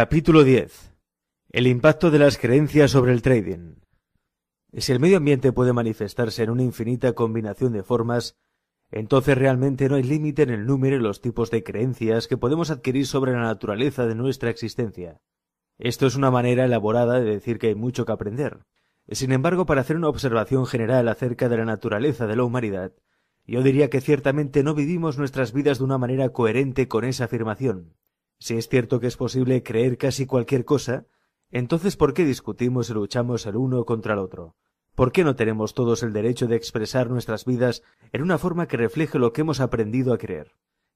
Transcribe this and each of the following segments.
Capítulo 10. El impacto de las creencias sobre el trading. Si el medio ambiente puede manifestarse en una infinita combinación de formas, entonces realmente no hay límite en el número y los tipos de creencias que podemos adquirir sobre la naturaleza de nuestra existencia. Esto es una manera elaborada de decir que hay mucho que aprender. Sin embargo, para hacer una observación general acerca de la naturaleza de la humanidad, yo diría que ciertamente no vivimos nuestras vidas de una manera coherente con esa afirmación. Si es cierto que es posible creer casi cualquier cosa, entonces ¿por qué discutimos y luchamos el uno contra el otro? ¿Por qué no tenemos todos el derecho de expresar nuestras vidas en una forma que refleje lo que hemos aprendido a creer?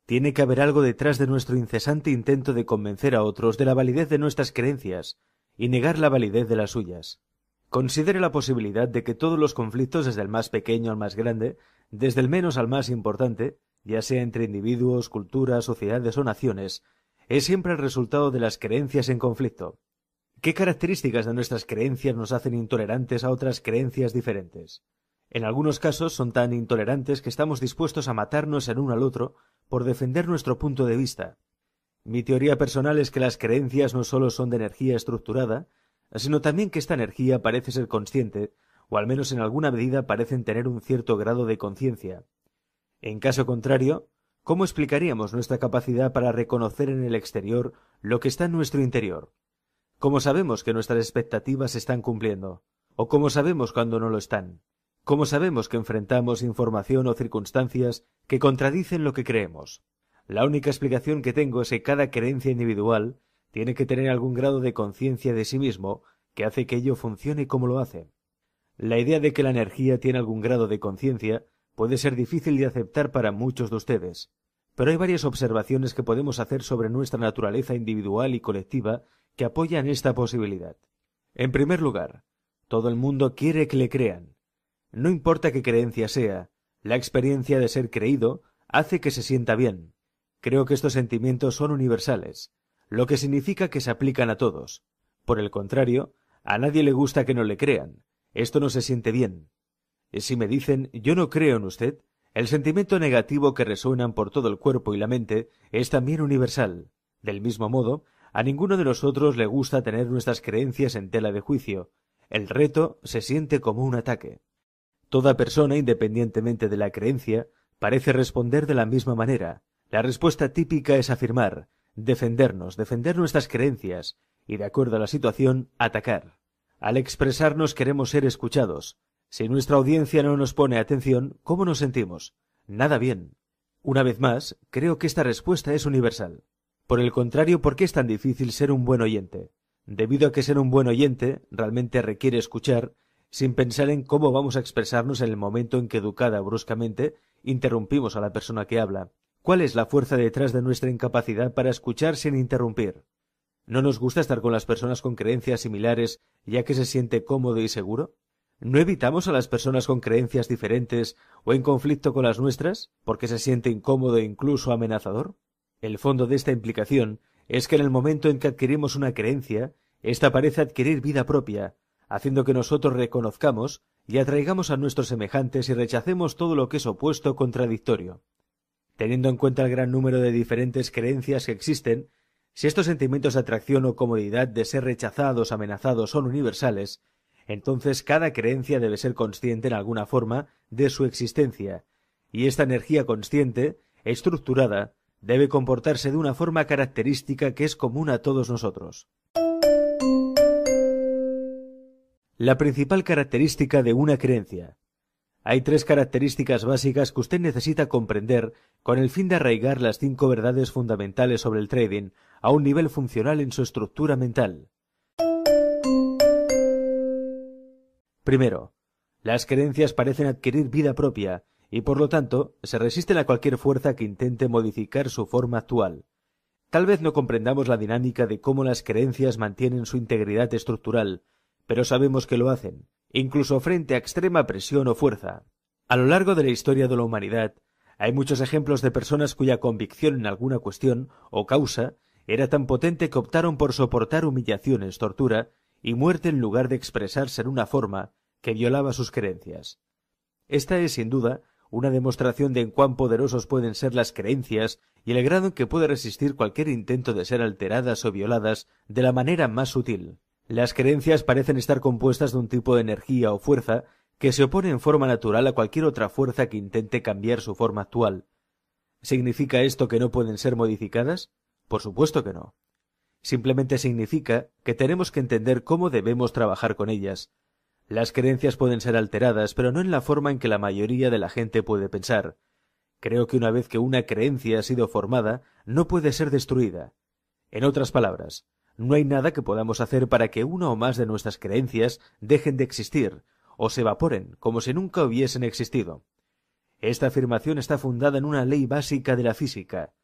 Tiene que haber algo detrás de nuestro incesante intento de convencer a otros de la validez de nuestras creencias y negar la validez de las suyas. Considere la posibilidad de que todos los conflictos, desde el más pequeño al más grande, desde el menos al más importante, ya sea entre individuos, culturas, sociedades o naciones, es siempre el resultado de las creencias en conflicto. ¿Qué características de nuestras creencias nos hacen intolerantes a otras creencias diferentes? En algunos casos son tan intolerantes que estamos dispuestos a matarnos el uno al otro por defender nuestro punto de vista. Mi teoría personal es que las creencias no solo son de energía estructurada, sino también que esta energía parece ser consciente, o al menos en alguna medida parecen tener un cierto grado de conciencia. En caso contrario, ¿Cómo explicaríamos nuestra capacidad para reconocer en el exterior lo que está en nuestro interior? ¿Cómo sabemos que nuestras expectativas se están cumpliendo? ¿O cómo sabemos cuando no lo están? ¿Cómo sabemos que enfrentamos información o circunstancias que contradicen lo que creemos? La única explicación que tengo es que cada creencia individual tiene que tener algún grado de conciencia de sí mismo que hace que ello funcione como lo hace. La idea de que la energía tiene algún grado de conciencia puede ser difícil de aceptar para muchos de ustedes, pero hay varias observaciones que podemos hacer sobre nuestra naturaleza individual y colectiva que apoyan esta posibilidad. En primer lugar, todo el mundo quiere que le crean. No importa qué creencia sea, la experiencia de ser creído hace que se sienta bien. Creo que estos sentimientos son universales, lo que significa que se aplican a todos. Por el contrario, a nadie le gusta que no le crean. Esto no se siente bien. Si me dicen yo no creo en usted, el sentimiento negativo que resuenan por todo el cuerpo y la mente es también universal. Del mismo modo, a ninguno de nosotros le gusta tener nuestras creencias en tela de juicio. El reto se siente como un ataque. Toda persona, independientemente de la creencia, parece responder de la misma manera. La respuesta típica es afirmar, defendernos, defender nuestras creencias, y de acuerdo a la situación, atacar. Al expresarnos queremos ser escuchados, si nuestra audiencia no nos pone atención, ¿cómo nos sentimos? Nada bien. Una vez más, creo que esta respuesta es universal. Por el contrario, ¿por qué es tan difícil ser un buen oyente? Debido a que ser un buen oyente realmente requiere escuchar, sin pensar en cómo vamos a expresarnos en el momento en que educada bruscamente interrumpimos a la persona que habla. ¿Cuál es la fuerza detrás de nuestra incapacidad para escuchar sin interrumpir? ¿No nos gusta estar con las personas con creencias similares ya que se siente cómodo y seguro? ¿No evitamos a las personas con creencias diferentes o en conflicto con las nuestras porque se siente incómodo e incluso amenazador? El fondo de esta implicación es que en el momento en que adquirimos una creencia, ésta parece adquirir vida propia, haciendo que nosotros reconozcamos y atraigamos a nuestros semejantes y rechacemos todo lo que es opuesto o contradictorio. Teniendo en cuenta el gran número de diferentes creencias que existen, si estos sentimientos de atracción o comodidad de ser rechazados, amenazados son universales, entonces cada creencia debe ser consciente en alguna forma de su existencia, y esta energía consciente, estructurada, debe comportarse de una forma característica que es común a todos nosotros. La principal característica de una creencia. Hay tres características básicas que usted necesita comprender con el fin de arraigar las cinco verdades fundamentales sobre el trading a un nivel funcional en su estructura mental. Primero, las creencias parecen adquirir vida propia y por lo tanto se resisten a cualquier fuerza que intente modificar su forma actual. Tal vez no comprendamos la dinámica de cómo las creencias mantienen su integridad estructural, pero sabemos que lo hacen, incluso frente a extrema presión o fuerza. A lo largo de la historia de la humanidad, hay muchos ejemplos de personas cuya convicción en alguna cuestión o causa era tan potente que optaron por soportar humillaciones, tortura y muerte en lugar de expresarse en una forma que violaba sus creencias. Esta es, sin duda, una demostración de en cuán poderosos pueden ser las creencias y el grado en que puede resistir cualquier intento de ser alteradas o violadas de la manera más sutil. Las creencias parecen estar compuestas de un tipo de energía o fuerza que se opone en forma natural a cualquier otra fuerza que intente cambiar su forma actual. ¿Significa esto que no pueden ser modificadas? Por supuesto que no. Simplemente significa que tenemos que entender cómo debemos trabajar con ellas. Las creencias pueden ser alteradas, pero no en la forma en que la mayoría de la gente puede pensar. Creo que una vez que una creencia ha sido formada, no puede ser destruida. En otras palabras, no hay nada que podamos hacer para que una o más de nuestras creencias dejen de existir o se evaporen como si nunca hubiesen existido. Esta afirmación está fundada en una ley básica de la física.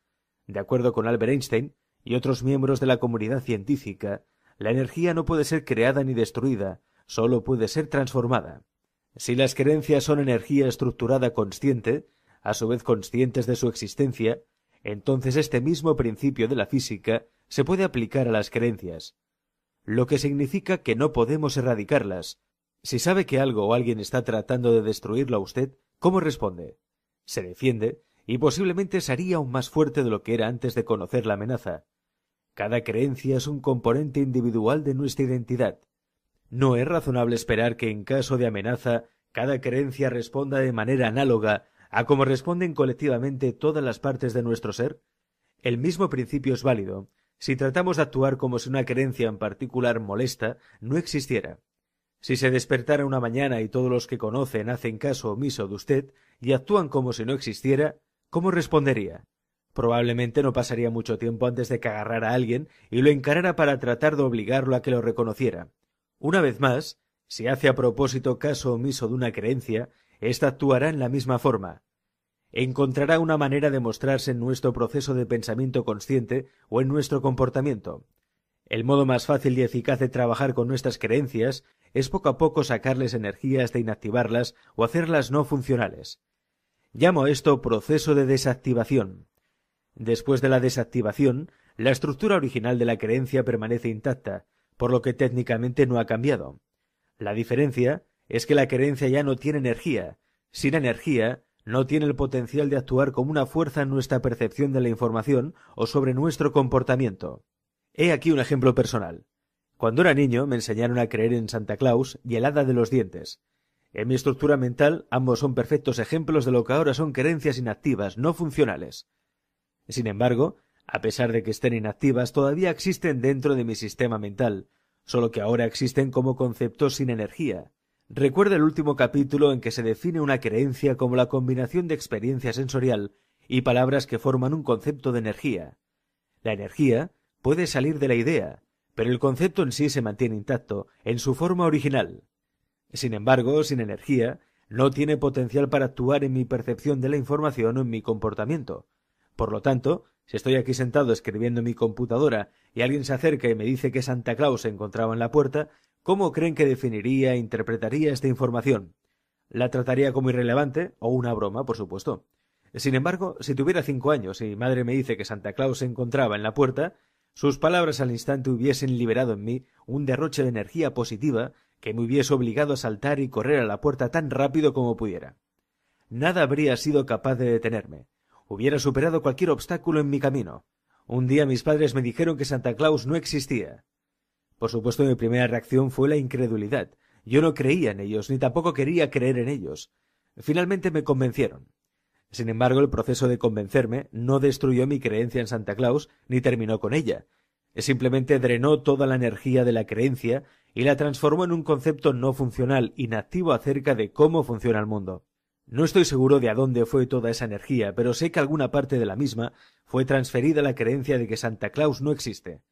De acuerdo con Albert Einstein y otros miembros de la comunidad científica, la energía no puede ser creada ni destruida, solo puede ser transformada. Si las creencias son energía estructurada consciente, a su vez conscientes de su existencia, entonces este mismo principio de la física se puede aplicar a las creencias, lo que significa que no podemos erradicarlas. Si sabe que algo o alguien está tratando de destruirlo a usted, ¿cómo responde? Se defiende y posiblemente sería aún más fuerte de lo que era antes de conocer la amenaza. Cada creencia es un componente individual de nuestra identidad. ¿No es razonable esperar que en caso de amenaza cada creencia responda de manera análoga a como responden colectivamente todas las partes de nuestro ser? El mismo principio es válido si tratamos de actuar como si una creencia en particular molesta no existiera. Si se despertara una mañana y todos los que conocen hacen caso omiso de usted y actúan como si no existiera, ¿cómo respondería? Probablemente no pasaría mucho tiempo antes de que agarrara a alguien y lo encarara para tratar de obligarlo a que lo reconociera. Una vez más, si hace a propósito caso omiso de una creencia, ésta actuará en la misma forma. Encontrará una manera de mostrarse en nuestro proceso de pensamiento consciente o en nuestro comportamiento. El modo más fácil y eficaz de trabajar con nuestras creencias es poco a poco sacarles energía hasta inactivarlas o hacerlas no funcionales. Llamo esto proceso de desactivación. Después de la desactivación, la estructura original de la creencia permanece intacta, por lo que técnicamente no ha cambiado. La diferencia es que la creencia ya no tiene energía. Sin energía, no tiene el potencial de actuar como una fuerza en nuestra percepción de la información o sobre nuestro comportamiento. He aquí un ejemplo personal. Cuando era niño me enseñaron a creer en Santa Claus y el hada de los dientes. En mi estructura mental ambos son perfectos ejemplos de lo que ahora son creencias inactivas, no funcionales. Sin embargo, a pesar de que estén inactivas, todavía existen dentro de mi sistema mental, solo que ahora existen como conceptos sin energía. Recuerda el último capítulo en que se define una creencia como la combinación de experiencia sensorial y palabras que forman un concepto de energía. La energía puede salir de la idea, pero el concepto en sí se mantiene intacto, en su forma original. Sin embargo, sin energía, no tiene potencial para actuar en mi percepción de la información o en mi comportamiento. Por lo tanto, si estoy aquí sentado escribiendo en mi computadora y alguien se acerca y me dice que Santa Claus se encontraba en la puerta, ¿Cómo creen que definiría e interpretaría esta información? ¿La trataría como irrelevante o una broma, por supuesto? Sin embargo, si tuviera cinco años y mi madre me dice que Santa Claus se encontraba en la puerta, sus palabras al instante hubiesen liberado en mí un derroche de energía positiva que me hubiese obligado a saltar y correr a la puerta tan rápido como pudiera. Nada habría sido capaz de detenerme. Hubiera superado cualquier obstáculo en mi camino. Un día mis padres me dijeron que Santa Claus no existía. Por supuesto, mi primera reacción fue la incredulidad. Yo no creía en ellos, ni tampoco quería creer en ellos. Finalmente me convencieron. Sin embargo, el proceso de convencerme no destruyó mi creencia en Santa Claus, ni terminó con ella. Simplemente drenó toda la energía de la creencia y la transformó en un concepto no funcional, inactivo acerca de cómo funciona el mundo. No estoy seguro de a dónde fue toda esa energía, pero sé que alguna parte de la misma fue transferida a la creencia de que Santa Claus no existe.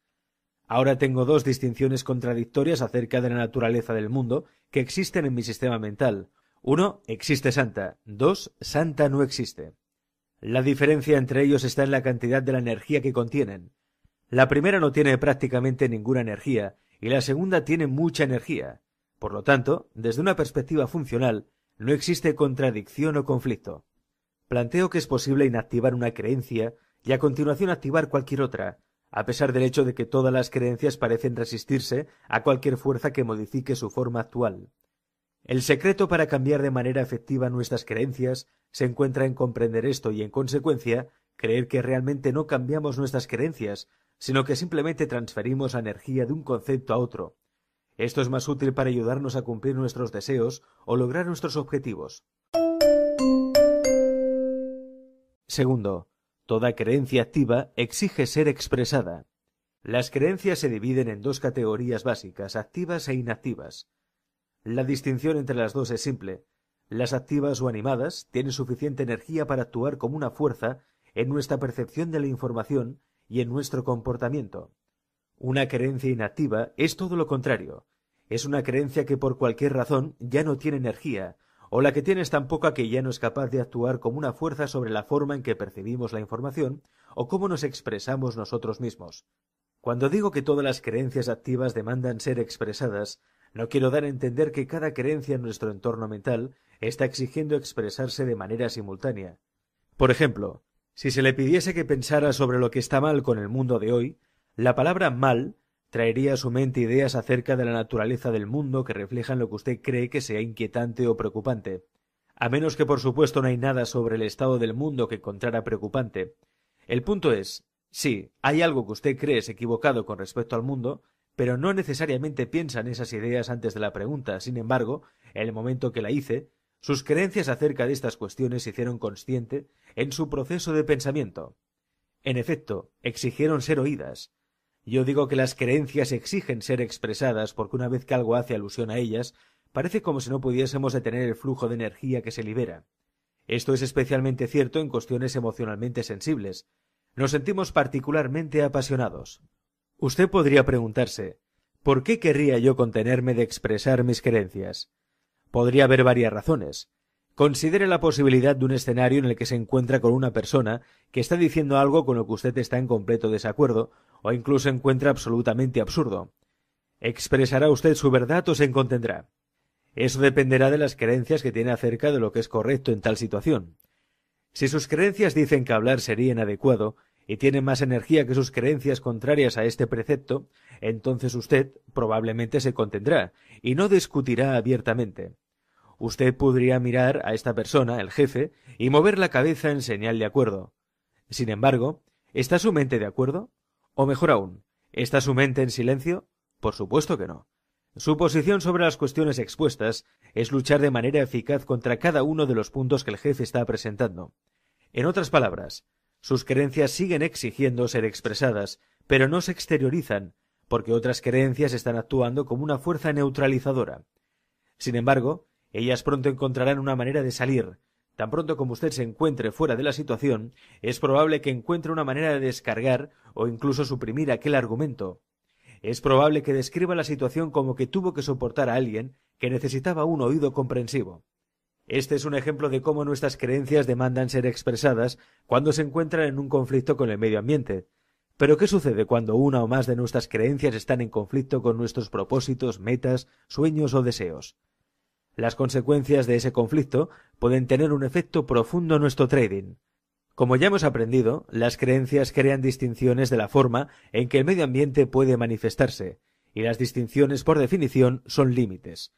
Ahora tengo dos distinciones contradictorias acerca de la naturaleza del mundo que existen en mi sistema mental. Uno, existe Santa. Dos, Santa no existe. La diferencia entre ellos está en la cantidad de la energía que contienen. La primera no tiene prácticamente ninguna energía y la segunda tiene mucha energía. Por lo tanto, desde una perspectiva funcional, no existe contradicción o conflicto. Planteo que es posible inactivar una creencia y a continuación activar cualquier otra, a pesar del hecho de que todas las creencias parecen resistirse a cualquier fuerza que modifique su forma actual. El secreto para cambiar de manera efectiva nuestras creencias se encuentra en comprender esto y, en consecuencia, creer que realmente no cambiamos nuestras creencias, sino que simplemente transferimos la energía de un concepto a otro. Esto es más útil para ayudarnos a cumplir nuestros deseos o lograr nuestros objetivos. Segundo, toda creencia activa exige ser expresada. Las creencias se dividen en dos categorías básicas, activas e inactivas. La distinción entre las dos es simple. Las activas o animadas tienen suficiente energía para actuar como una fuerza en nuestra percepción de la información y en nuestro comportamiento. Una creencia inactiva es todo lo contrario. Es una creencia que por cualquier razón ya no tiene energía, o la que tiene es tan poca que ya no es capaz de actuar como una fuerza sobre la forma en que percibimos la información o cómo nos expresamos nosotros mismos. Cuando digo que todas las creencias activas demandan ser expresadas, no quiero dar a entender que cada creencia en nuestro entorno mental está exigiendo expresarse de manera simultánea. Por ejemplo, si se le pidiese que pensara sobre lo que está mal con el mundo de hoy, la palabra mal traería a su mente ideas acerca de la naturaleza del mundo que reflejan lo que usted cree que sea inquietante o preocupante. A menos que por supuesto no hay nada sobre el estado del mundo que encontrara preocupante. El punto es, sí, hay algo que usted cree es equivocado con respecto al mundo, pero no necesariamente piensa en esas ideas antes de la pregunta. Sin embargo, en el momento que la hice, sus creencias acerca de estas cuestiones se hicieron consciente en su proceso de pensamiento. En efecto, exigieron ser oídas. Yo digo que las creencias exigen ser expresadas porque una vez que algo hace alusión a ellas, parece como si no pudiésemos detener el flujo de energía que se libera. Esto es especialmente cierto en cuestiones emocionalmente sensibles. Nos sentimos particularmente apasionados. Usted podría preguntarse ¿por qué querría yo contenerme de expresar mis creencias? Podría haber varias razones. Considere la posibilidad de un escenario en el que se encuentra con una persona que está diciendo algo con lo que usted está en completo desacuerdo o incluso encuentra absolutamente absurdo. ¿Expresará usted su verdad o se contendrá? Eso dependerá de las creencias que tiene acerca de lo que es correcto en tal situación. Si sus creencias dicen que hablar sería inadecuado, y tiene más energía que sus creencias contrarias a este precepto, entonces usted probablemente se contendrá y no discutirá abiertamente. Usted podría mirar a esta persona, el jefe, y mover la cabeza en señal de acuerdo. Sin embargo, ¿está su mente de acuerdo? O mejor aún, ¿está su mente en silencio? Por supuesto que no. Su posición sobre las cuestiones expuestas es luchar de manera eficaz contra cada uno de los puntos que el jefe está presentando. En otras palabras, sus creencias siguen exigiendo ser expresadas, pero no se exteriorizan, porque otras creencias están actuando como una fuerza neutralizadora. Sin embargo, ellas pronto encontrarán una manera de salir. Tan pronto como usted se encuentre fuera de la situación, es probable que encuentre una manera de descargar o incluso suprimir aquel argumento. Es probable que describa la situación como que tuvo que soportar a alguien que necesitaba un oído comprensivo. Este es un ejemplo de cómo nuestras creencias demandan ser expresadas cuando se encuentran en un conflicto con el medio ambiente. Pero ¿qué sucede cuando una o más de nuestras creencias están en conflicto con nuestros propósitos, metas, sueños o deseos? Las consecuencias de ese conflicto pueden tener un efecto profundo en nuestro trading. Como ya hemos aprendido, las creencias crean distinciones de la forma en que el medio ambiente puede manifestarse, y las distinciones por definición son límites.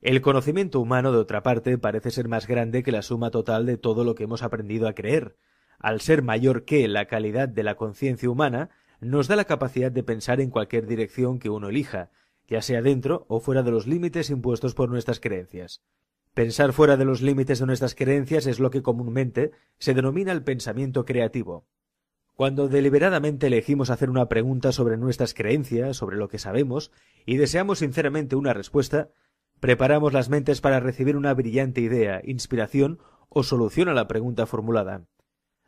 El conocimiento humano, de otra parte, parece ser más grande que la suma total de todo lo que hemos aprendido a creer. Al ser mayor que la calidad de la conciencia humana, nos da la capacidad de pensar en cualquier dirección que uno elija, ya sea dentro o fuera de los límites impuestos por nuestras creencias. Pensar fuera de los límites de nuestras creencias es lo que comúnmente se denomina el pensamiento creativo. Cuando deliberadamente elegimos hacer una pregunta sobre nuestras creencias, sobre lo que sabemos, y deseamos sinceramente una respuesta, Preparamos las mentes para recibir una brillante idea, inspiración o solución a la pregunta formulada.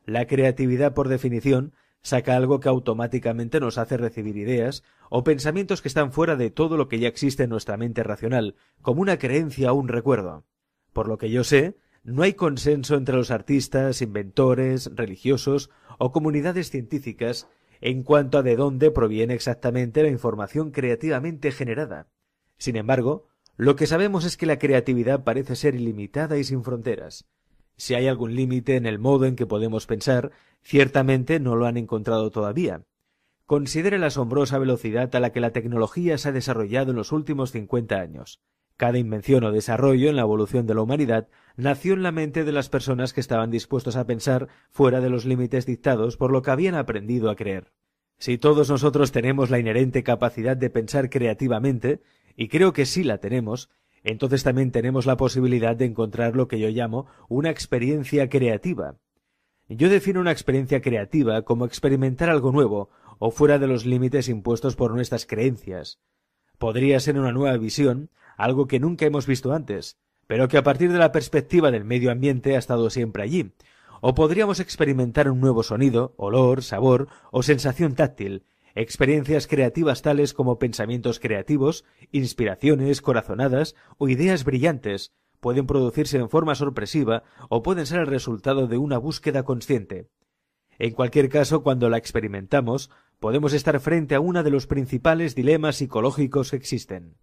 La creatividad, por definición, saca algo que automáticamente nos hace recibir ideas o pensamientos que están fuera de todo lo que ya existe en nuestra mente racional, como una creencia o un recuerdo. Por lo que yo sé, no hay consenso entre los artistas, inventores, religiosos o comunidades científicas en cuanto a de dónde proviene exactamente la información creativamente generada. Sin embargo, lo que sabemos es que la creatividad parece ser ilimitada y sin fronteras. Si hay algún límite en el modo en que podemos pensar, ciertamente no lo han encontrado todavía. Considere la asombrosa velocidad a la que la tecnología se ha desarrollado en los últimos cincuenta años. Cada invención o desarrollo en la evolución de la humanidad nació en la mente de las personas que estaban dispuestos a pensar fuera de los límites dictados por lo que habían aprendido a creer. Si todos nosotros tenemos la inherente capacidad de pensar creativamente, y creo que sí la tenemos, entonces también tenemos la posibilidad de encontrar lo que yo llamo una experiencia creativa. Yo defino una experiencia creativa como experimentar algo nuevo o fuera de los límites impuestos por nuestras creencias. Podría ser una nueva visión, algo que nunca hemos visto antes, pero que a partir de la perspectiva del medio ambiente ha estado siempre allí. O podríamos experimentar un nuevo sonido, olor, sabor o sensación táctil, experiencias creativas tales como pensamientos creativos, inspiraciones, corazonadas o ideas brillantes, pueden producirse en forma sorpresiva o pueden ser el resultado de una búsqueda consciente. En cualquier caso, cuando la experimentamos, podemos estar frente a uno de los principales dilemas psicológicos que existen.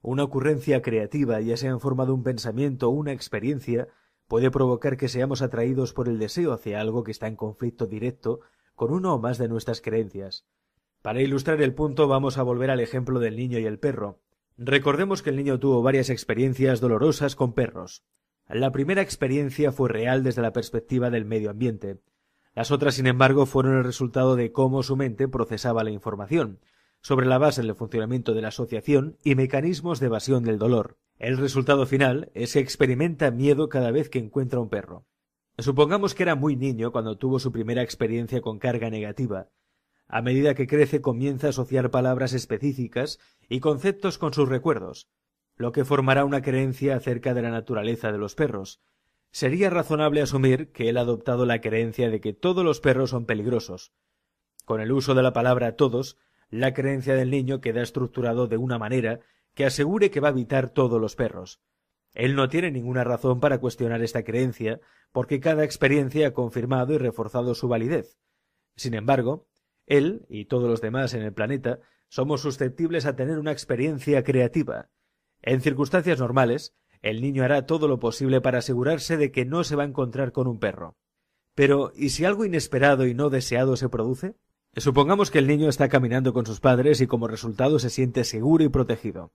Una ocurrencia creativa, ya sea en forma de un pensamiento o una experiencia, puede provocar que seamos atraídos por el deseo hacia algo que está en conflicto directo con uno o más de nuestras creencias. Para ilustrar el punto vamos a volver al ejemplo del niño y el perro. Recordemos que el niño tuvo varias experiencias dolorosas con perros. La primera experiencia fue real desde la perspectiva del medio ambiente, las otras, sin embargo, fueron el resultado de cómo su mente procesaba la información, sobre la base del funcionamiento de la asociación y mecanismos de evasión del dolor. El resultado final es que experimenta miedo cada vez que encuentra un perro. Supongamos que era muy niño cuando tuvo su primera experiencia con carga negativa. A medida que crece comienza a asociar palabras específicas y conceptos con sus recuerdos, lo que formará una creencia acerca de la naturaleza de los perros, Sería razonable asumir que él ha adoptado la creencia de que todos los perros son peligrosos. Con el uso de la palabra todos, la creencia del niño queda estructurado de una manera que asegure que va a evitar todos los perros. Él no tiene ninguna razón para cuestionar esta creencia, porque cada experiencia ha confirmado y reforzado su validez. Sin embargo, él y todos los demás en el planeta somos susceptibles a tener una experiencia creativa. En circunstancias normales, el niño hará todo lo posible para asegurarse de que no se va a encontrar con un perro. Pero, ¿y si algo inesperado y no deseado se produce? Supongamos que el niño está caminando con sus padres y como resultado se siente seguro y protegido.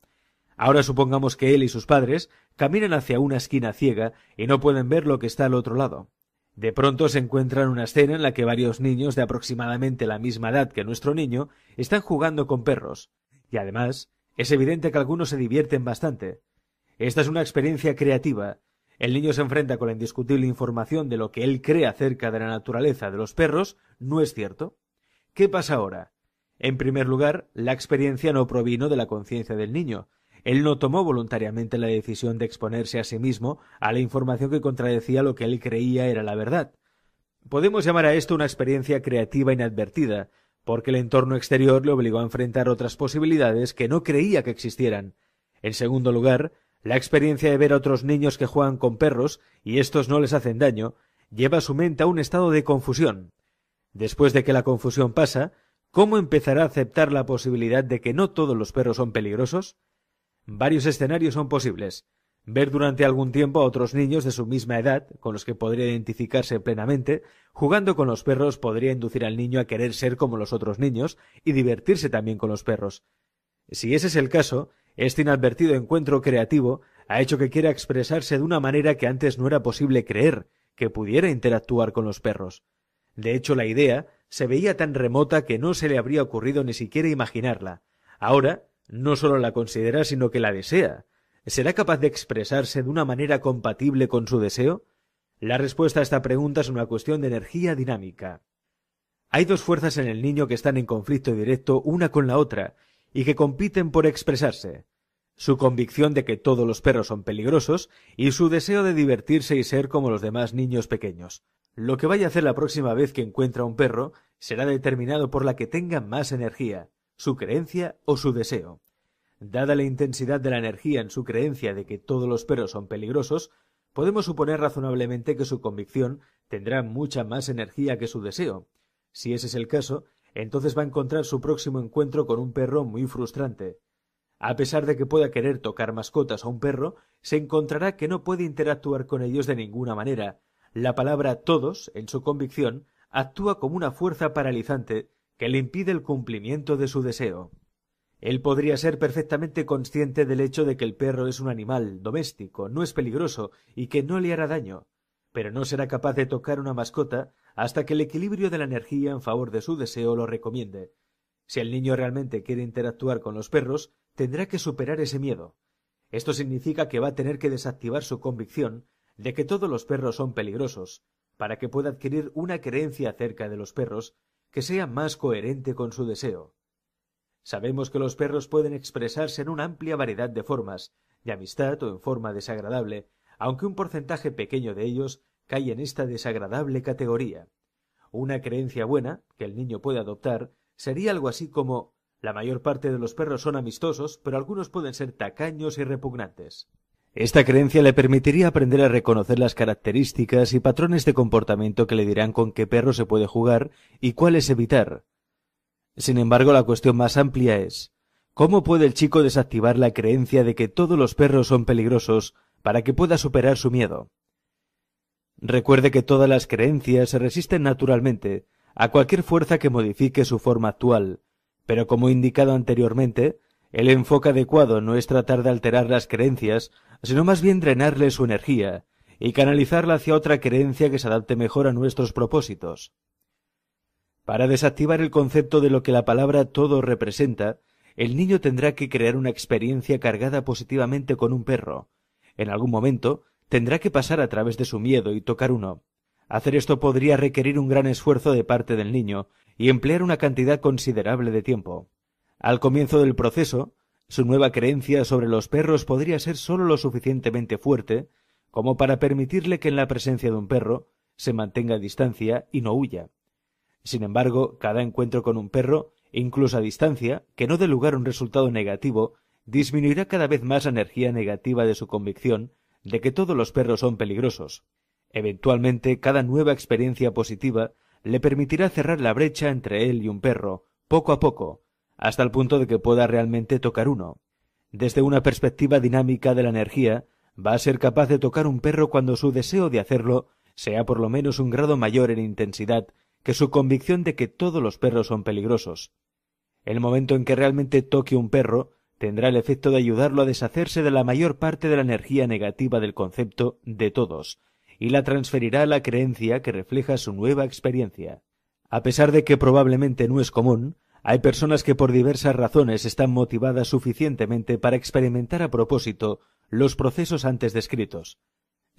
Ahora supongamos que él y sus padres caminan hacia una esquina ciega y no pueden ver lo que está al otro lado. De pronto se encuentran una escena en la que varios niños de aproximadamente la misma edad que nuestro niño están jugando con perros. Y además, es evidente que algunos se divierten bastante. Esta es una experiencia creativa. El niño se enfrenta con la indiscutible información de lo que él cree acerca de la naturaleza de los perros no es cierto. ¿Qué pasa ahora? En primer lugar, la experiencia no provino de la conciencia del niño. Él no tomó voluntariamente la decisión de exponerse a sí mismo a la información que contradecía lo que él creía era la verdad. Podemos llamar a esto una experiencia creativa inadvertida, porque el entorno exterior le obligó a enfrentar otras posibilidades que no creía que existieran. En segundo lugar, la experiencia de ver a otros niños que juegan con perros y estos no les hacen daño lleva a su mente a un estado de confusión. Después de que la confusión pasa, ¿cómo empezará a aceptar la posibilidad de que no todos los perros son peligrosos? Varios escenarios son posibles. Ver durante algún tiempo a otros niños de su misma edad, con los que podría identificarse plenamente, jugando con los perros podría inducir al niño a querer ser como los otros niños y divertirse también con los perros. Si ese es el caso, este inadvertido encuentro creativo ha hecho que quiera expresarse de una manera que antes no era posible creer que pudiera interactuar con los perros. De hecho, la idea se veía tan remota que no se le habría ocurrido ni siquiera imaginarla. Ahora, no solo la considera, sino que la desea. ¿Será capaz de expresarse de una manera compatible con su deseo? La respuesta a esta pregunta es una cuestión de energía dinámica. Hay dos fuerzas en el niño que están en conflicto directo una con la otra, y que compiten por expresarse. Su convicción de que todos los perros son peligrosos y su deseo de divertirse y ser como los demás niños pequeños. Lo que vaya a hacer la próxima vez que encuentra un perro será determinado por la que tenga más energía, su creencia o su deseo. Dada la intensidad de la energía en su creencia de que todos los perros son peligrosos, podemos suponer razonablemente que su convicción tendrá mucha más energía que su deseo. Si ese es el caso, entonces va a encontrar su próximo encuentro con un perro muy frustrante. A pesar de que pueda querer tocar mascotas a un perro, se encontrará que no puede interactuar con ellos de ninguna manera. La palabra todos, en su convicción, actúa como una fuerza paralizante que le impide el cumplimiento de su deseo. Él podría ser perfectamente consciente del hecho de que el perro es un animal doméstico, no es peligroso y que no le hará daño, pero no será capaz de tocar una mascota hasta que el equilibrio de la energía en favor de su deseo lo recomiende. Si el niño realmente quiere interactuar con los perros, tendrá que superar ese miedo. Esto significa que va a tener que desactivar su convicción de que todos los perros son peligrosos, para que pueda adquirir una creencia acerca de los perros que sea más coherente con su deseo. Sabemos que los perros pueden expresarse en una amplia variedad de formas, de amistad o en forma desagradable, aunque un porcentaje pequeño de ellos cae en esta desagradable categoría. Una creencia buena, que el niño puede adoptar, sería algo así como la mayor parte de los perros son amistosos, pero algunos pueden ser tacaños y repugnantes. Esta creencia le permitiría aprender a reconocer las características y patrones de comportamiento que le dirán con qué perro se puede jugar y cuáles evitar. Sin embargo, la cuestión más amplia es ¿cómo puede el chico desactivar la creencia de que todos los perros son peligrosos para que pueda superar su miedo? Recuerde que todas las creencias se resisten naturalmente a cualquier fuerza que modifique su forma actual, pero como indicado anteriormente, el enfoque adecuado no es tratar de alterar las creencias, sino más bien drenarle su energía y canalizarla hacia otra creencia que se adapte mejor a nuestros propósitos. Para desactivar el concepto de lo que la palabra todo representa, el niño tendrá que crear una experiencia cargada positivamente con un perro. En algún momento tendrá que pasar a través de su miedo y tocar uno. Hacer esto podría requerir un gran esfuerzo de parte del niño y emplear una cantidad considerable de tiempo. Al comienzo del proceso, su nueva creencia sobre los perros podría ser sólo lo suficientemente fuerte como para permitirle que en la presencia de un perro se mantenga a distancia y no huya. Sin embargo, cada encuentro con un perro, incluso a distancia, que no dé lugar a un resultado negativo, disminuirá cada vez más la energía negativa de su convicción de que todos los perros son peligrosos. Eventualmente, cada nueva experiencia positiva le permitirá cerrar la brecha entre él y un perro, poco a poco, hasta el punto de que pueda realmente tocar uno. Desde una perspectiva dinámica de la energía, va a ser capaz de tocar un perro cuando su deseo de hacerlo sea por lo menos un grado mayor en intensidad que su convicción de que todos los perros son peligrosos. El momento en que realmente toque un perro tendrá el efecto de ayudarlo a deshacerse de la mayor parte de la energía negativa del concepto de todos, y la transferirá a la creencia que refleja su nueva experiencia. A pesar de que probablemente no es común, hay personas que por diversas razones están motivadas suficientemente para experimentar a propósito los procesos antes descritos.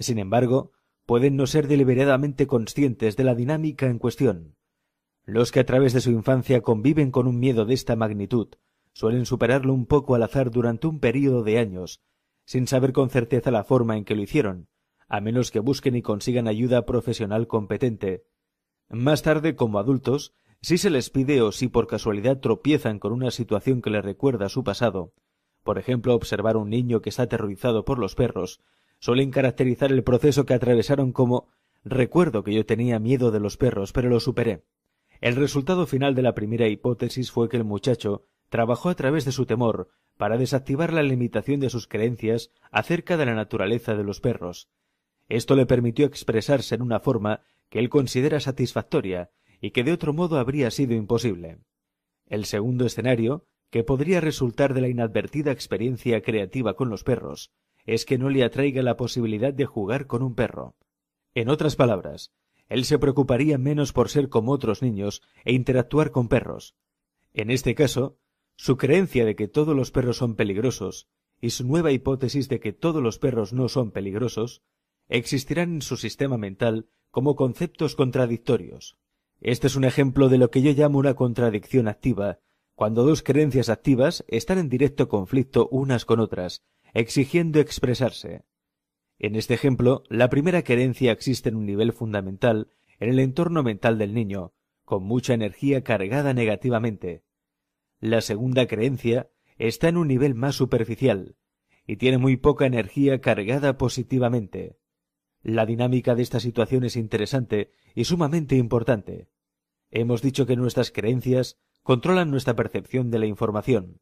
Sin embargo, pueden no ser deliberadamente conscientes de la dinámica en cuestión. Los que a través de su infancia conviven con un miedo de esta magnitud suelen superarlo un poco al azar durante un período de años, sin saber con certeza la forma en que lo hicieron, a menos que busquen y consigan ayuda profesional competente. Más tarde, como adultos, si se les pide o si por casualidad tropiezan con una situación que les recuerda su pasado, por ejemplo, observar a un niño que está aterrorizado por los perros, suelen caracterizar el proceso que atravesaron como recuerdo que yo tenía miedo de los perros, pero lo superé. El resultado final de la primera hipótesis fue que el muchacho trabajó a través de su temor para desactivar la limitación de sus creencias acerca de la naturaleza de los perros, esto le permitió expresarse en una forma que él considera satisfactoria y que de otro modo habría sido imposible. El segundo escenario, que podría resultar de la inadvertida experiencia creativa con los perros, es que no le atraiga la posibilidad de jugar con un perro. En otras palabras, él se preocuparía menos por ser como otros niños e interactuar con perros. En este caso, su creencia de que todos los perros son peligrosos y su nueva hipótesis de que todos los perros no son peligrosos existirán en su sistema mental como conceptos contradictorios. Este es un ejemplo de lo que yo llamo una contradicción activa, cuando dos creencias activas están en directo conflicto unas con otras, exigiendo expresarse. En este ejemplo, la primera creencia existe en un nivel fundamental en el entorno mental del niño, con mucha energía cargada negativamente. La segunda creencia está en un nivel más superficial, y tiene muy poca energía cargada positivamente. La dinámica de esta situación es interesante y sumamente importante. Hemos dicho que nuestras creencias controlan nuestra percepción de la información.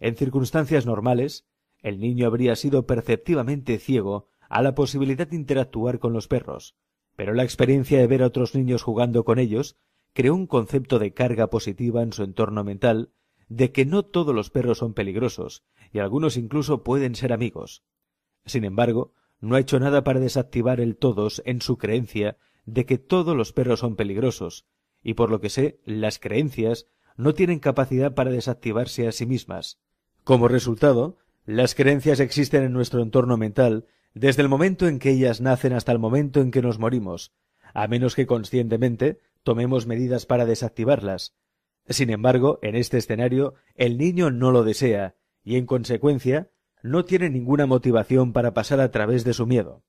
En circunstancias normales, el niño habría sido perceptivamente ciego a la posibilidad de interactuar con los perros, pero la experiencia de ver a otros niños jugando con ellos creó un concepto de carga positiva en su entorno mental, de que no todos los perros son peligrosos, y algunos incluso pueden ser amigos. Sin embargo, no ha hecho nada para desactivar el todos en su creencia de que todos los perros son peligrosos, y por lo que sé, las creencias no tienen capacidad para desactivarse a sí mismas. Como resultado, las creencias existen en nuestro entorno mental desde el momento en que ellas nacen hasta el momento en que nos morimos, a menos que conscientemente tomemos medidas para desactivarlas. Sin embargo, en este escenario, el niño no lo desea, y en consecuencia, no tiene ninguna motivación para pasar a través de su miedo.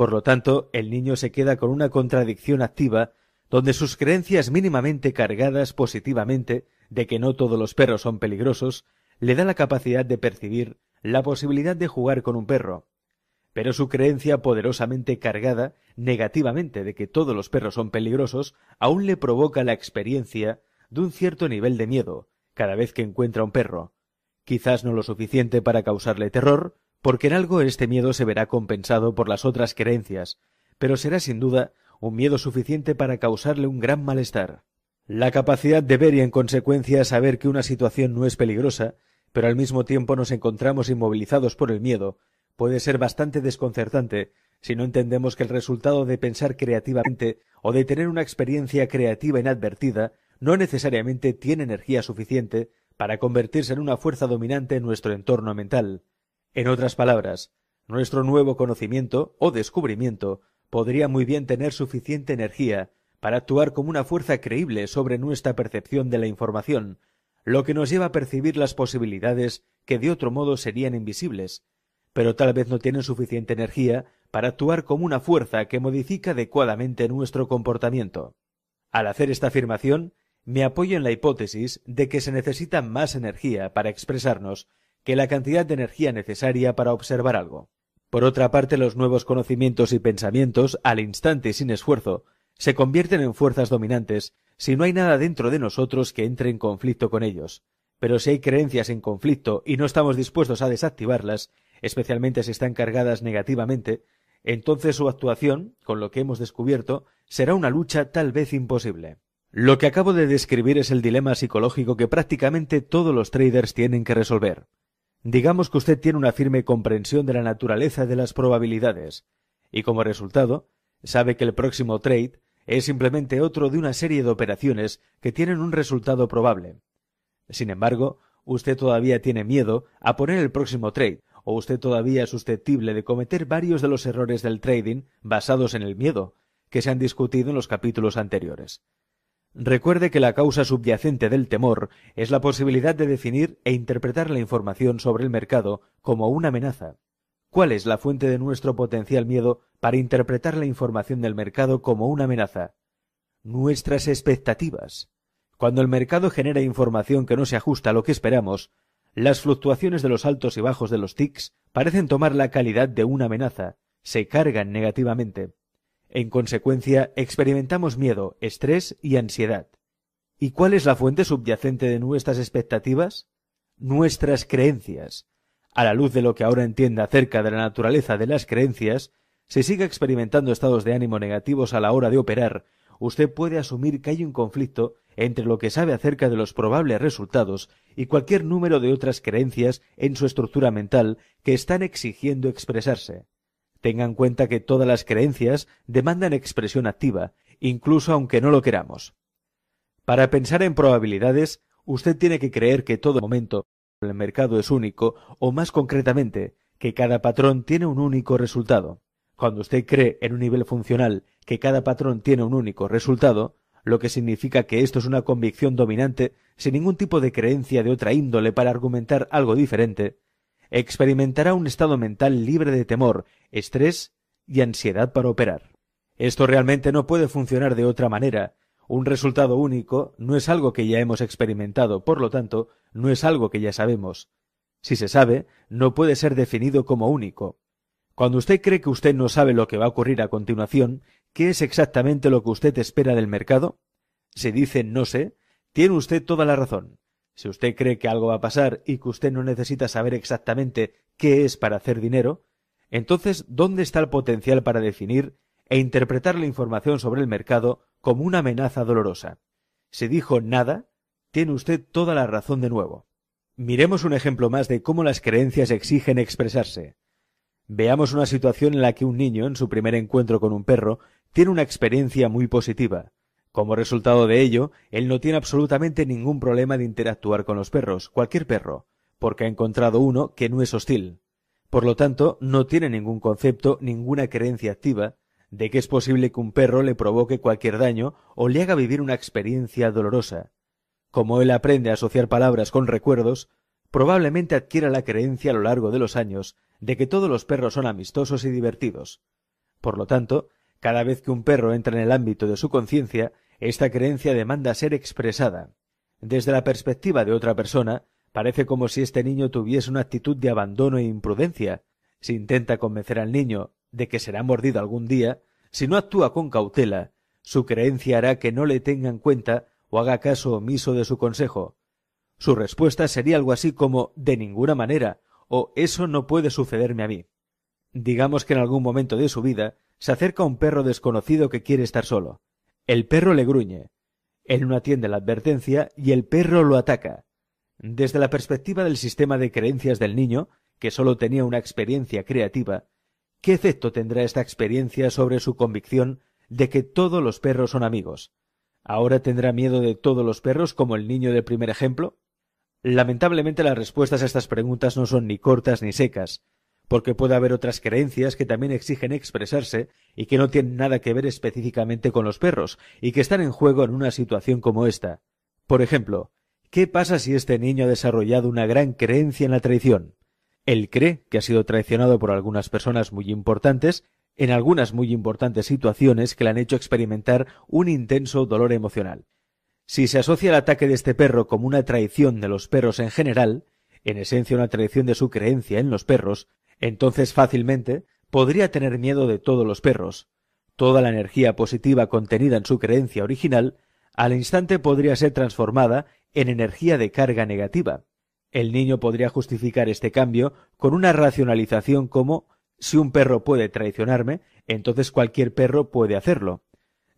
Por lo tanto, el niño se queda con una contradicción activa donde sus creencias mínimamente cargadas positivamente de que no todos los perros son peligrosos le da la capacidad de percibir la posibilidad de jugar con un perro. Pero su creencia poderosamente cargada negativamente de que todos los perros son peligrosos aún le provoca la experiencia de un cierto nivel de miedo cada vez que encuentra un perro, quizás no lo suficiente para causarle terror, porque en algo este miedo se verá compensado por las otras creencias, pero será sin duda un miedo suficiente para causarle un gran malestar. La capacidad de ver y en consecuencia saber que una situación no es peligrosa, pero al mismo tiempo nos encontramos inmovilizados por el miedo, puede ser bastante desconcertante si no entendemos que el resultado de pensar creativamente o de tener una experiencia creativa inadvertida no necesariamente tiene energía suficiente para convertirse en una fuerza dominante en nuestro entorno mental. En otras palabras, nuestro nuevo conocimiento o descubrimiento podría muy bien tener suficiente energía para actuar como una fuerza creíble sobre nuestra percepción de la información, lo que nos lleva a percibir las posibilidades que de otro modo serían invisibles, pero tal vez no tienen suficiente energía para actuar como una fuerza que modifica adecuadamente nuestro comportamiento. Al hacer esta afirmación, me apoyo en la hipótesis de que se necesita más energía para expresarnos que la cantidad de energía necesaria para observar algo. Por otra parte, los nuevos conocimientos y pensamientos, al instante y sin esfuerzo, se convierten en fuerzas dominantes si no hay nada dentro de nosotros que entre en conflicto con ellos. Pero si hay creencias en conflicto y no estamos dispuestos a desactivarlas, especialmente si están cargadas negativamente, entonces su actuación, con lo que hemos descubierto, será una lucha tal vez imposible. Lo que acabo de describir es el dilema psicológico que prácticamente todos los traders tienen que resolver. Digamos que usted tiene una firme comprensión de la naturaleza de las probabilidades, y como resultado, sabe que el próximo trade es simplemente otro de una serie de operaciones que tienen un resultado probable. Sin embargo, usted todavía tiene miedo a poner el próximo trade, o usted todavía es susceptible de cometer varios de los errores del trading basados en el miedo, que se han discutido en los capítulos anteriores. Recuerde que la causa subyacente del temor es la posibilidad de definir e interpretar la información sobre el mercado como una amenaza. ¿Cuál es la fuente de nuestro potencial miedo para interpretar la información del mercado como una amenaza? Nuestras expectativas. Cuando el mercado genera información que no se ajusta a lo que esperamos, las fluctuaciones de los altos y bajos de los TICs parecen tomar la calidad de una amenaza, se cargan negativamente. En consecuencia, experimentamos miedo, estrés y ansiedad. ¿Y cuál es la fuente subyacente de nuestras expectativas? Nuestras creencias. A la luz de lo que ahora entiende acerca de la naturaleza de las creencias, si sigue experimentando estados de ánimo negativos a la hora de operar, usted puede asumir que hay un conflicto entre lo que sabe acerca de los probables resultados y cualquier número de otras creencias en su estructura mental que están exigiendo expresarse. Tenga en cuenta que todas las creencias demandan expresión activa, incluso aunque no lo queramos. Para pensar en probabilidades, usted tiene que creer que todo momento el mercado es único, o más concretamente, que cada patrón tiene un único resultado. Cuando usted cree en un nivel funcional que cada patrón tiene un único resultado, lo que significa que esto es una convicción dominante sin ningún tipo de creencia de otra índole para argumentar algo diferente, experimentará un estado mental libre de temor, estrés y ansiedad para operar. Esto realmente no puede funcionar de otra manera. Un resultado único no es algo que ya hemos experimentado, por lo tanto, no es algo que ya sabemos. Si se sabe, no puede ser definido como único. Cuando usted cree que usted no sabe lo que va a ocurrir a continuación, ¿qué es exactamente lo que usted espera del mercado? Si dice no sé, tiene usted toda la razón. Si usted cree que algo va a pasar y que usted no necesita saber exactamente qué es para hacer dinero, entonces, ¿dónde está el potencial para definir e interpretar la información sobre el mercado como una amenaza dolorosa? Si dijo nada, tiene usted toda la razón de nuevo. Miremos un ejemplo más de cómo las creencias exigen expresarse. Veamos una situación en la que un niño, en su primer encuentro con un perro, tiene una experiencia muy positiva. Como resultado de ello, él no tiene absolutamente ningún problema de interactuar con los perros, cualquier perro, porque ha encontrado uno que no es hostil. Por lo tanto, no tiene ningún concepto, ninguna creencia activa de que es posible que un perro le provoque cualquier daño o le haga vivir una experiencia dolorosa. Como él aprende a asociar palabras con recuerdos, probablemente adquiera la creencia a lo largo de los años de que todos los perros son amistosos y divertidos. Por lo tanto, cada vez que un perro entra en el ámbito de su conciencia, esta creencia demanda ser expresada. Desde la perspectiva de otra persona, parece como si este niño tuviese una actitud de abandono e imprudencia. Si intenta convencer al niño de que será mordido algún día, si no actúa con cautela, su creencia hará que no le tenga en cuenta o haga caso omiso de su consejo. Su respuesta sería algo así como de ninguna manera, o eso no puede sucederme a mí. Digamos que en algún momento de su vida se acerca un perro desconocido que quiere estar solo. El perro le gruñe. Él no atiende la advertencia y el perro lo ataca. Desde la perspectiva del sistema de creencias del niño, que sólo tenía una experiencia creativa, ¿qué efecto tendrá esta experiencia sobre su convicción de que todos los perros son amigos? ¿Ahora tendrá miedo de todos los perros como el niño del primer ejemplo? Lamentablemente las respuestas a estas preguntas no son ni cortas ni secas, porque puede haber otras creencias que también exigen expresarse y que no tienen nada que ver específicamente con los perros y que están en juego en una situación como esta. Por ejemplo, ¿qué pasa si este niño ha desarrollado una gran creencia en la traición? Él cree que ha sido traicionado por algunas personas muy importantes en algunas muy importantes situaciones que le han hecho experimentar un intenso dolor emocional. Si se asocia el ataque de este perro como una traición de los perros en general, en esencia una traición de su creencia en los perros, entonces fácilmente podría tener miedo de todos los perros. Toda la energía positiva contenida en su creencia original al instante podría ser transformada en energía de carga negativa. El niño podría justificar este cambio con una racionalización como si un perro puede traicionarme, entonces cualquier perro puede hacerlo.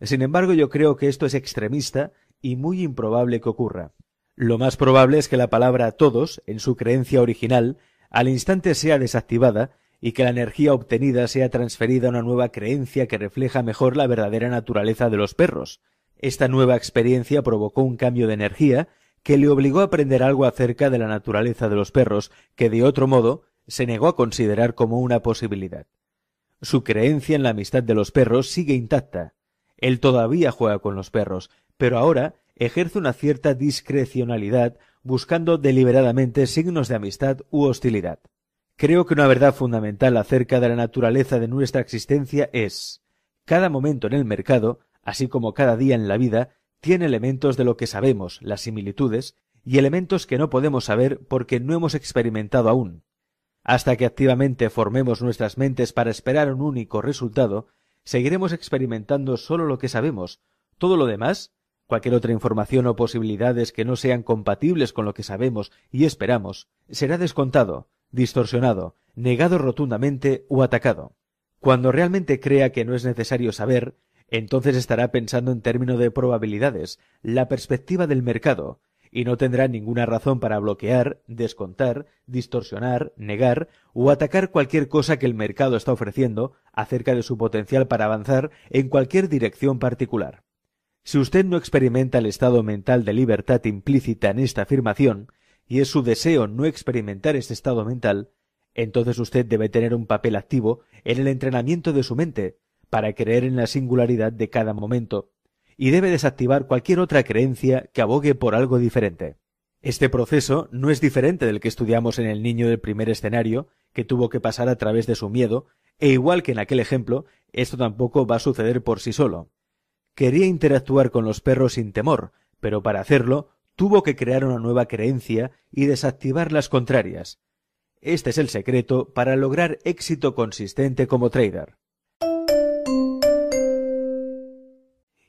Sin embargo, yo creo que esto es extremista y muy improbable que ocurra. Lo más probable es que la palabra todos, en su creencia original, al instante sea desactivada y que la energía obtenida sea transferida a una nueva creencia que refleja mejor la verdadera naturaleza de los perros. Esta nueva experiencia provocó un cambio de energía que le obligó a aprender algo acerca de la naturaleza de los perros que de otro modo se negó a considerar como una posibilidad. Su creencia en la amistad de los perros sigue intacta. Él todavía juega con los perros, pero ahora ejerce una cierta discrecionalidad buscando deliberadamente signos de amistad u hostilidad. Creo que una verdad fundamental acerca de la naturaleza de nuestra existencia es cada momento en el mercado, así como cada día en la vida, tiene elementos de lo que sabemos, las similitudes, y elementos que no podemos saber porque no hemos experimentado aún. Hasta que activamente formemos nuestras mentes para esperar un único resultado, seguiremos experimentando solo lo que sabemos. Todo lo demás Cualquier otra información o posibilidades que no sean compatibles con lo que sabemos y esperamos será descontado, distorsionado, negado rotundamente o atacado. Cuando realmente crea que no es necesario saber, entonces estará pensando en términos de probabilidades, la perspectiva del mercado, y no tendrá ninguna razón para bloquear, descontar, distorsionar, negar o atacar cualquier cosa que el mercado está ofreciendo acerca de su potencial para avanzar en cualquier dirección particular. Si usted no experimenta el estado mental de libertad implícita en esta afirmación, y es su deseo no experimentar este estado mental, entonces usted debe tener un papel activo en el entrenamiento de su mente, para creer en la singularidad de cada momento, y debe desactivar cualquier otra creencia que abogue por algo diferente. Este proceso no es diferente del que estudiamos en el niño del primer escenario, que tuvo que pasar a través de su miedo, e igual que en aquel ejemplo, esto tampoco va a suceder por sí solo. Quería interactuar con los perros sin temor, pero para hacerlo tuvo que crear una nueva creencia y desactivar las contrarias. Este es el secreto para lograr éxito consistente como trader.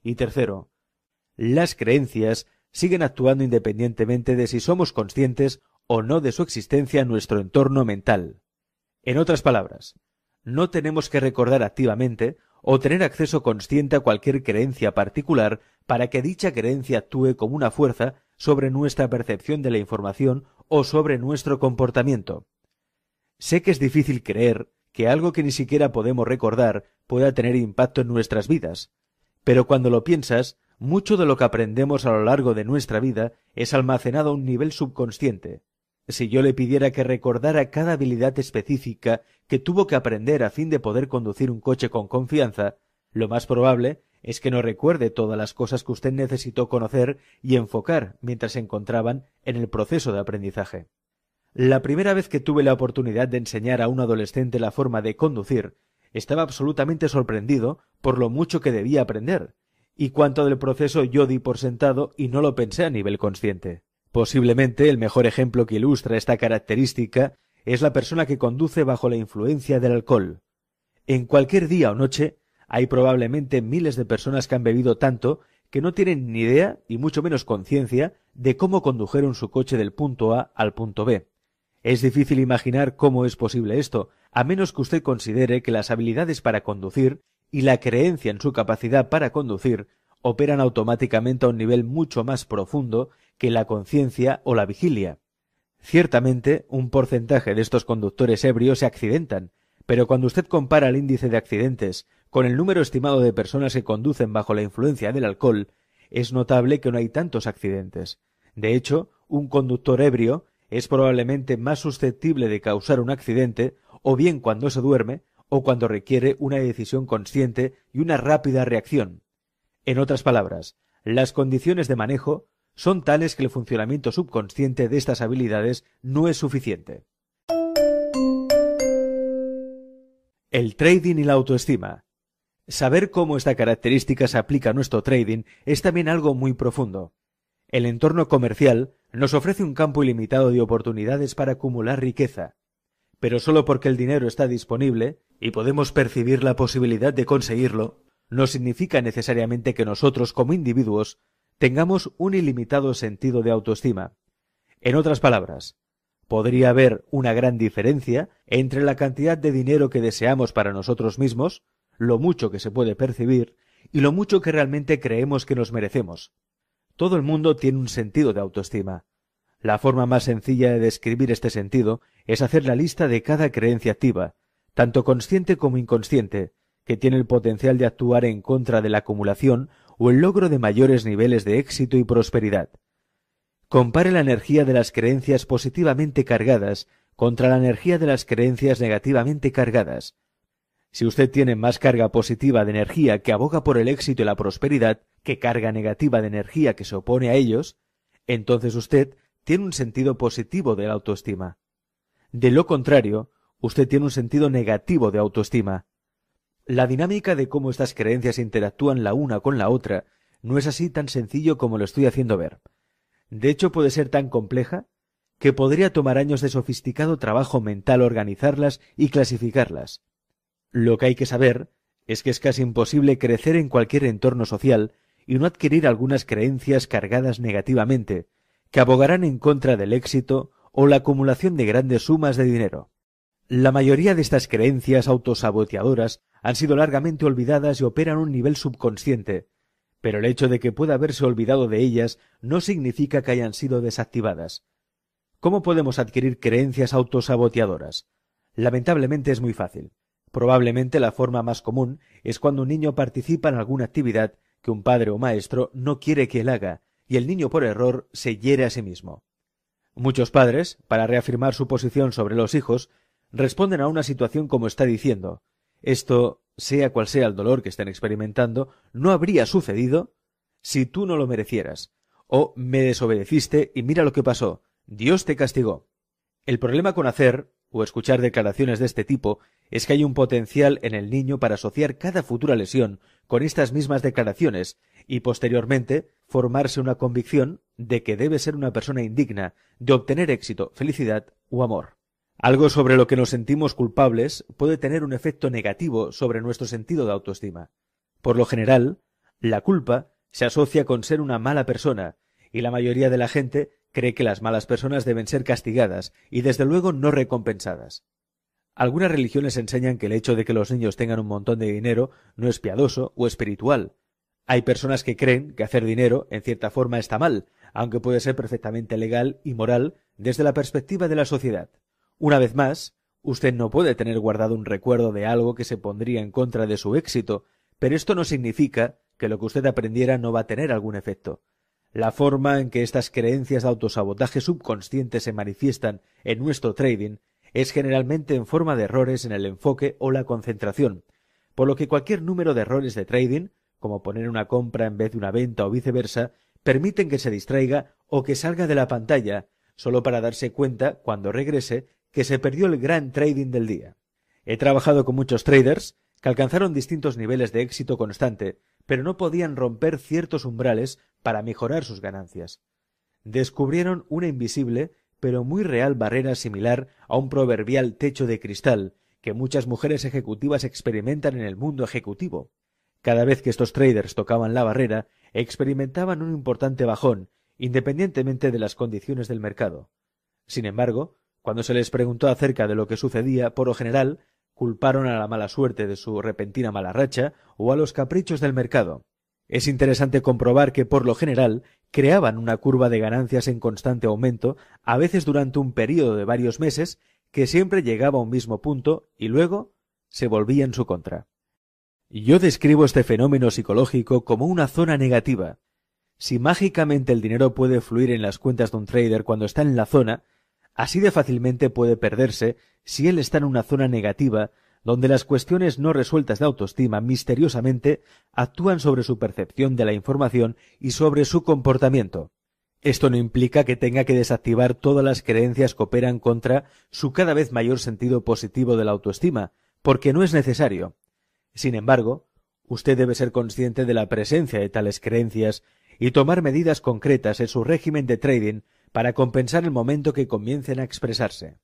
Y tercero, las creencias siguen actuando independientemente de si somos conscientes o no de su existencia en nuestro entorno mental. En otras palabras, no tenemos que recordar activamente o tener acceso consciente a cualquier creencia particular para que dicha creencia actúe como una fuerza sobre nuestra percepción de la información o sobre nuestro comportamiento. Sé que es difícil creer que algo que ni siquiera podemos recordar pueda tener impacto en nuestras vidas, pero cuando lo piensas, mucho de lo que aprendemos a lo largo de nuestra vida es almacenado a un nivel subconsciente. Si yo le pidiera que recordara cada habilidad específica que tuvo que aprender a fin de poder conducir un coche con confianza, lo más probable es que no recuerde todas las cosas que usted necesitó conocer y enfocar mientras se encontraban en el proceso de aprendizaje. La primera vez que tuve la oportunidad de enseñar a un adolescente la forma de conducir, estaba absolutamente sorprendido por lo mucho que debía aprender, y cuánto del proceso yo di por sentado y no lo pensé a nivel consciente. Posiblemente el mejor ejemplo que ilustra esta característica es la persona que conduce bajo la influencia del alcohol. En cualquier día o noche hay probablemente miles de personas que han bebido tanto que no tienen ni idea y mucho menos conciencia de cómo condujeron su coche del punto A al punto B. Es difícil imaginar cómo es posible esto, a menos que usted considere que las habilidades para conducir y la creencia en su capacidad para conducir operan automáticamente a un nivel mucho más profundo que la conciencia o la vigilia. Ciertamente, un porcentaje de estos conductores ebrios se accidentan, pero cuando usted compara el índice de accidentes con el número estimado de personas que conducen bajo la influencia del alcohol, es notable que no hay tantos accidentes. De hecho, un conductor ebrio es probablemente más susceptible de causar un accidente o bien cuando se duerme o cuando requiere una decisión consciente y una rápida reacción. En otras palabras, las condiciones de manejo son tales que el funcionamiento subconsciente de estas habilidades no es suficiente. El trading y la autoestima. Saber cómo esta característica se aplica a nuestro trading es también algo muy profundo. El entorno comercial nos ofrece un campo ilimitado de oportunidades para acumular riqueza, pero solo porque el dinero está disponible y podemos percibir la posibilidad de conseguirlo, no significa necesariamente que nosotros como individuos tengamos un ilimitado sentido de autoestima. En otras palabras, podría haber una gran diferencia entre la cantidad de dinero que deseamos para nosotros mismos lo mucho que se puede percibir y lo mucho que realmente creemos que nos merecemos. Todo el mundo tiene un sentido de autoestima. La forma más sencilla de describir este sentido es hacer la lista de cada creencia activa, tanto consciente como inconsciente, que tiene el potencial de actuar en contra de la acumulación o el logro de mayores niveles de éxito y prosperidad. Compare la energía de las creencias positivamente cargadas contra la energía de las creencias negativamente cargadas, si usted tiene más carga positiva de energía que aboga por el éxito y la prosperidad que carga negativa de energía que se opone a ellos, entonces usted tiene un sentido positivo de la autoestima. De lo contrario, usted tiene un sentido negativo de autoestima. La dinámica de cómo estas creencias interactúan la una con la otra no es así tan sencillo como lo estoy haciendo ver. De hecho, puede ser tan compleja que podría tomar años de sofisticado trabajo mental organizarlas y clasificarlas. Lo que hay que saber es que es casi imposible crecer en cualquier entorno social y no adquirir algunas creencias cargadas negativamente, que abogarán en contra del éxito o la acumulación de grandes sumas de dinero. La mayoría de estas creencias autosaboteadoras han sido largamente olvidadas y operan un nivel subconsciente, pero el hecho de que pueda haberse olvidado de ellas no significa que hayan sido desactivadas. ¿Cómo podemos adquirir creencias autosaboteadoras? Lamentablemente es muy fácil. Probablemente la forma más común es cuando un niño participa en alguna actividad que un padre o maestro no quiere que él haga, y el niño por error se hiere a sí mismo. Muchos padres, para reafirmar su posición sobre los hijos, responden a una situación como está diciendo esto, sea cual sea el dolor que estén experimentando, no habría sucedido si tú no lo merecieras. O me desobedeciste y mira lo que pasó. Dios te castigó. El problema con hacer o escuchar declaraciones de este tipo es que hay un potencial en el niño para asociar cada futura lesión con estas mismas declaraciones y posteriormente formarse una convicción de que debe ser una persona indigna de obtener éxito, felicidad o amor. Algo sobre lo que nos sentimos culpables puede tener un efecto negativo sobre nuestro sentido de autoestima. Por lo general, la culpa se asocia con ser una mala persona y la mayoría de la gente cree que las malas personas deben ser castigadas y desde luego no recompensadas. Algunas religiones enseñan que el hecho de que los niños tengan un montón de dinero no es piadoso o espiritual. Hay personas que creen que hacer dinero en cierta forma está mal, aunque puede ser perfectamente legal y moral desde la perspectiva de la sociedad. Una vez más, usted no puede tener guardado un recuerdo de algo que se pondría en contra de su éxito, pero esto no significa que lo que usted aprendiera no va a tener algún efecto. La forma en que estas creencias de autosabotaje subconsciente se manifiestan en nuestro trading es generalmente en forma de errores en el enfoque o la concentración, por lo que cualquier número de errores de trading, como poner una compra en vez de una venta o viceversa, permiten que se distraiga o que salga de la pantalla, solo para darse cuenta, cuando regrese, que se perdió el gran trading del día. He trabajado con muchos traders que alcanzaron distintos niveles de éxito constante, pero no podían romper ciertos umbrales para mejorar sus ganancias. Descubrieron una invisible pero muy real barrera similar a un proverbial techo de cristal que muchas mujeres ejecutivas experimentan en el mundo ejecutivo. Cada vez que estos traders tocaban la barrera, experimentaban un importante bajón, independientemente de las condiciones del mercado. Sin embargo, cuando se les preguntó acerca de lo que sucedía, por lo general, culparon a la mala suerte de su repentina mala racha o a los caprichos del mercado. Es interesante comprobar que, por lo general, creaban una curva de ganancias en constante aumento, a veces durante un período de varios meses, que siempre llegaba a un mismo punto y luego se volvía en su contra. Yo describo este fenómeno psicológico como una zona negativa. Si mágicamente el dinero puede fluir en las cuentas de un trader cuando está en la zona, así de fácilmente puede perderse si él está en una zona negativa donde las cuestiones no resueltas de autoestima misteriosamente actúan sobre su percepción de la información y sobre su comportamiento. Esto no implica que tenga que desactivar todas las creencias que operan contra su cada vez mayor sentido positivo de la autoestima, porque no es necesario. Sin embargo, usted debe ser consciente de la presencia de tales creencias y tomar medidas concretas en su régimen de trading para compensar el momento que comiencen a expresarse.